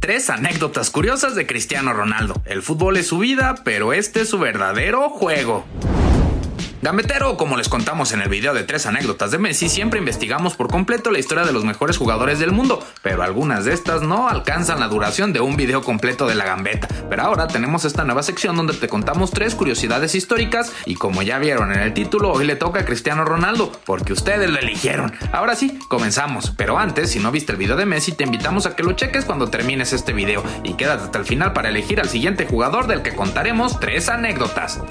Tres anécdotas curiosas de Cristiano Ronaldo. El fútbol es su vida, pero este es su verdadero juego. Gambetero, como les contamos en el video de tres anécdotas de Messi, siempre investigamos por completo la historia de los mejores jugadores del mundo, pero algunas de estas no alcanzan la duración de un video completo de la gambeta. Pero ahora tenemos esta nueva sección donde te contamos tres curiosidades históricas y como ya vieron en el título, hoy le toca a Cristiano Ronaldo, porque ustedes lo eligieron. Ahora sí, comenzamos, pero antes, si no viste el video de Messi, te invitamos a que lo cheques cuando termines este video y quédate hasta el final para elegir al siguiente jugador del que contaremos tres anécdotas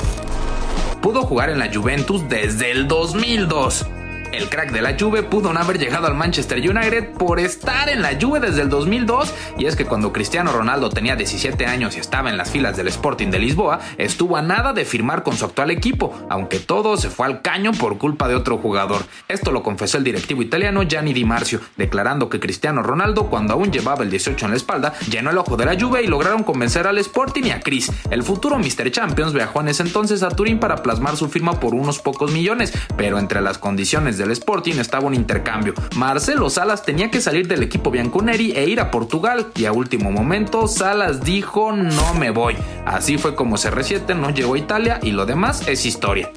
pudo jugar en la Juventus desde el 2002. El crack de la Juve pudo no haber llegado al Manchester United por estar en la Juve desde el 2002 y es que cuando Cristiano Ronaldo tenía 17 años y estaba en las filas del Sporting de Lisboa, estuvo a nada de firmar con su actual equipo, aunque todo se fue al caño por culpa de otro jugador. Esto lo confesó el directivo italiano Gianni Di Marzio, declarando que Cristiano Ronaldo, cuando aún llevaba el 18 en la espalda, llenó el ojo de la Juve y lograron convencer al Sporting y a Chris. El futuro Mr. Champions viajó en ese entonces a Turín para plasmar su firma por unos pocos millones, pero entre las condiciones del Sporting estaba un intercambio. Marcelo Salas tenía que salir del equipo Bianconeri e ir a Portugal y a último momento Salas dijo no me voy. Así fue como CR7 no llegó a Italia y lo demás es historia.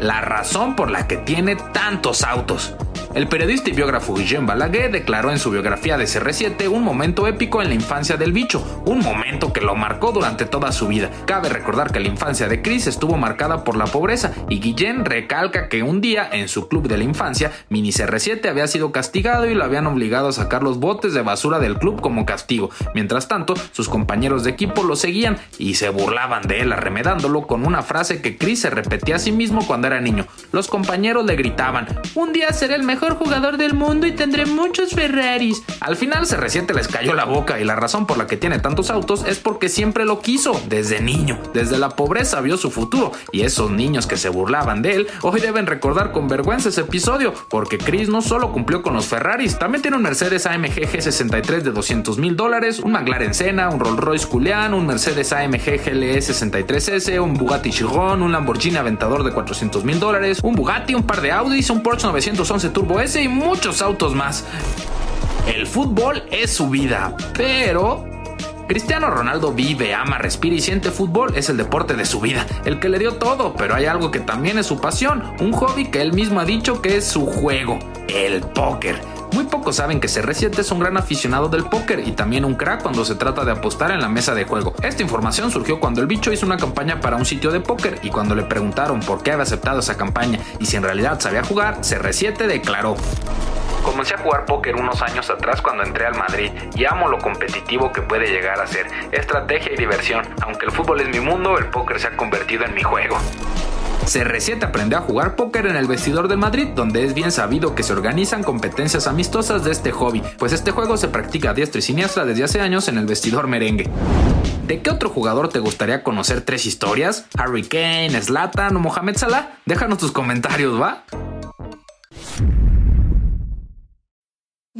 La razón por la que tiene tantos autos. El periodista y biógrafo Guillaume Balaguer declaró en su biografía de CR7 un momento épico en la infancia del bicho, un momento que lo marcó durante toda su vida. Cabe recordar que la infancia de Chris estuvo marcada por la pobreza y Guillén recalca que un día en su club de la infancia, Mini CR7 había sido castigado y lo habían obligado a sacar los botes de basura del club como castigo. Mientras tanto, sus compañeros de equipo lo seguían y se burlaban de él arremedándolo con una frase que Chris se repetía a sí mismo cuando era niño. Los compañeros le gritaban, un día seré el mejor jugador del mundo y tendré muchos Ferraris. Al final se reciente les cayó la boca y la razón por la que tiene tantos autos es porque siempre lo quiso, desde niño. Desde la pobreza vio su futuro y esos niños que se burlaban de él hoy deben recordar con vergüenza ese episodio porque Chris no solo cumplió con los Ferraris, también tiene un Mercedes AMG G63 de 200 mil dólares, un McLaren Senna, un Rolls Royce Culian, un Mercedes AMG GLE 63S, un Bugatti Chiron, un Lamborghini Aventador de 400 mil dólares, un Bugatti, un par de Audis, un Porsche 911 Turbo S y muchos autos más. El fútbol es su vida, pero Cristiano Ronaldo vive, ama, respira y siente fútbol, es el deporte de su vida, el que le dio todo, pero hay algo que también es su pasión, un hobby que él mismo ha dicho que es su juego, el póker. Muy pocos saben que CR7 es un gran aficionado del póker y también un crack cuando se trata de apostar en la mesa de juego. Esta información surgió cuando el bicho hizo una campaña para un sitio de póker y cuando le preguntaron por qué había aceptado esa campaña y si en realidad sabía jugar, CR7 declaró. Comencé a jugar póker unos años atrás cuando entré al Madrid y amo lo competitivo que puede llegar a ser. Estrategia y diversión. Aunque el fútbol es mi mundo, el póker se ha convertido en mi juego. CR7 aprendió a jugar póker en el vestidor del Madrid, donde es bien sabido que se organizan competencias amistosas de este hobby, pues este juego se practica a diestra y siniestra desde hace años en el vestidor merengue. ¿De qué otro jugador te gustaría conocer tres historias? ¿Harry Kane, Zlatan o Mohamed Salah? Déjanos tus comentarios, ¿va?